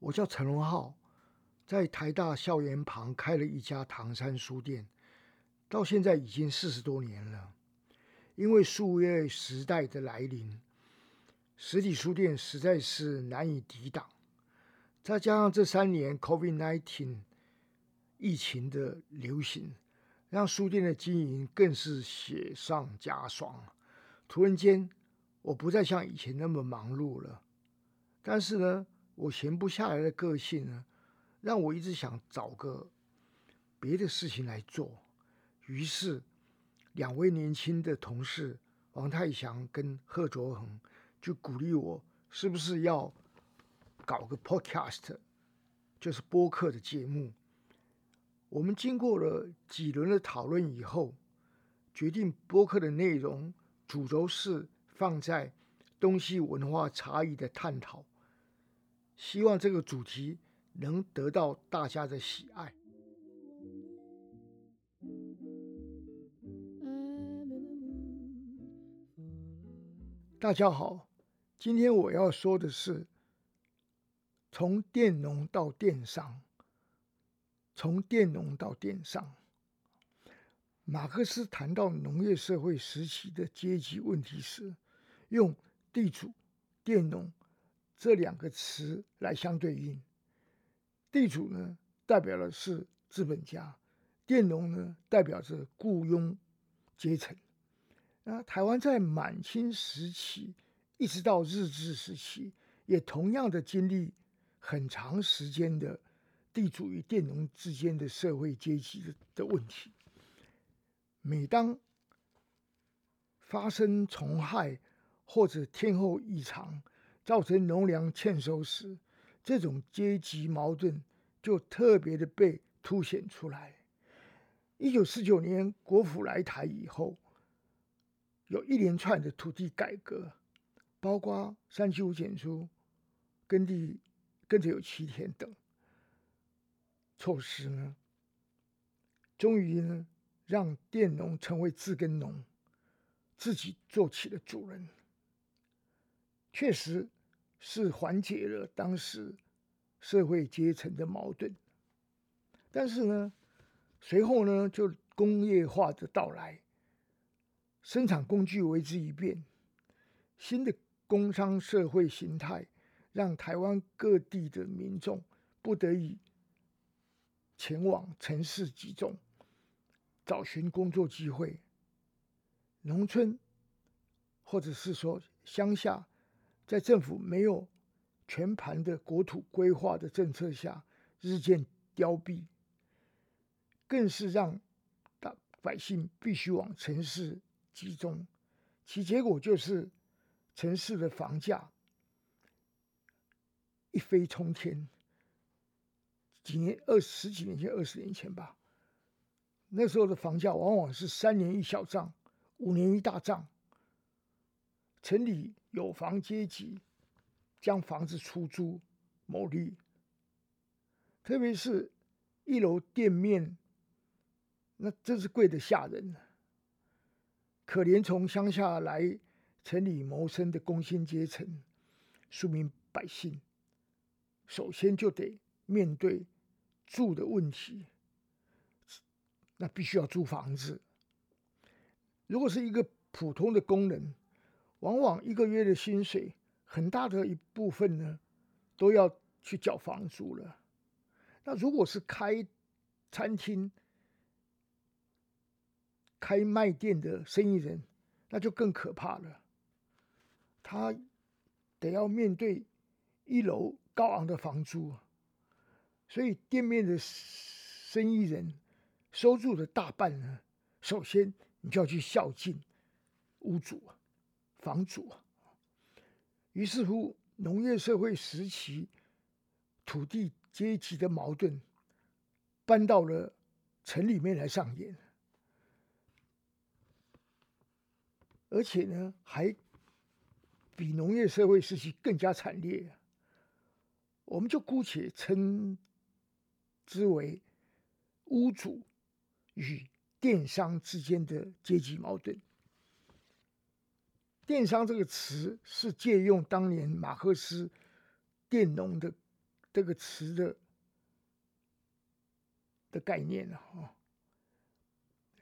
我叫陈荣浩，在台大校园旁开了一家唐山书店，到现在已经四十多年了。因为数位时代的来临，实体书店实在是难以抵挡。再加上这三年 COVID-19 疫情的流行，让书店的经营更是雪上加霜。突然间，我不再像以前那么忙碌了。但是呢，我闲不下来的个性呢，让我一直想找个别的事情来做。于是，两位年轻的同事王太祥跟贺卓恒就鼓励我，是不是要搞个 podcast，就是播客的节目。我们经过了几轮的讨论以后，决定播客的内容主轴是放在东西文化差异的探讨。希望这个主题能得到大家的喜爱。大家好，今天我要说的是从佃农到电商，从佃农到电商。马克思谈到农业社会时期的阶级问题时，用地主、佃农。这两个词来相对应，地主呢代表的是资本家，佃农呢代表着雇佣阶层。那台湾在满清时期一直到日治时期，也同样的经历很长时间的地主与佃农之间的社会阶级的的问题。每当发生虫害或者天候异常，造成农粮欠收时，这种阶级矛盾就特别的被凸显出来。一九四九年国府来台以后，有一连串的土地改革，包括三七五减租、耕地跟着有七天等措施呢，终于呢让佃农成为自耕农，自己做起了主人。确实是缓解了当时社会阶层的矛盾，但是呢，随后呢就工业化的到来，生产工具为之一变，新的工商社会形态让台湾各地的民众不得已前往城市集中，找寻工作机会，农村或者是说乡下。在政府没有全盘的国土规划的政策下，日渐凋敝，更是让大百姓必须往城市集中，其结果就是城市的房价一飞冲天。几年二十几年前、二十年前吧，那时候的房价往往是三年一小涨，五年一大涨。城里有房阶级将房子出租牟利，特别是一楼店面，那真是贵的吓人。可怜从乡下来城里谋生的工薪阶层、庶民百姓，首先就得面对住的问题，那必须要租房子。如果是一个普通的工人，往往一个月的薪水很大的一部分呢，都要去缴房租了。那如果是开餐厅、开卖店的生意人，那就更可怕了。他得要面对一楼高昂的房租，所以店面的生意人收入的大半呢，首先你就要去孝敬屋主啊。房主啊，于是乎，农业社会时期土地阶级的矛盾搬到了城里面来上演，而且呢，还比农业社会时期更加惨烈。我们就姑且称之为屋主与电商之间的阶级矛盾。电商这个词是借用当年马克思佃农的这个词的的概念了啊，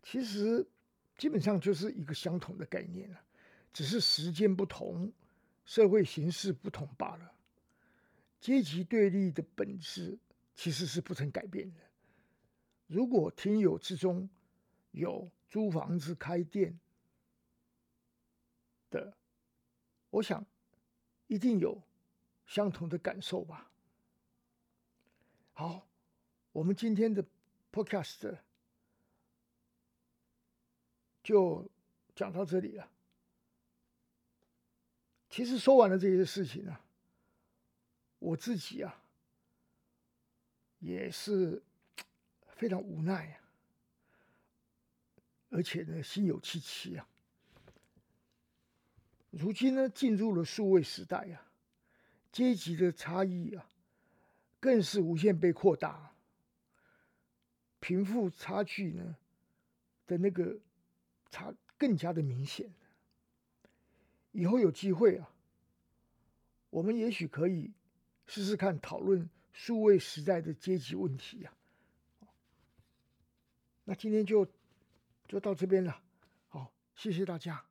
其实基本上就是一个相同的概念了，只是时间不同，社会形势不同罢了。阶级对立的本质其实是不曾改变的。如果听友之中有租房子开店的，我想一定有相同的感受吧。好，我们今天的 Podcast 就讲到这里了。其实说完了这些事情呢。我自己啊，也是非常无奈啊，而且呢，心有戚戚啊。如今呢，进入了数位时代啊，阶级的差异啊，更是无限被扩大，贫富差距呢的那个差更加的明显。以后有机会啊，我们也许可以。试试看讨论数位时代的阶级问题呀。那今天就就到这边了，好，谢谢大家。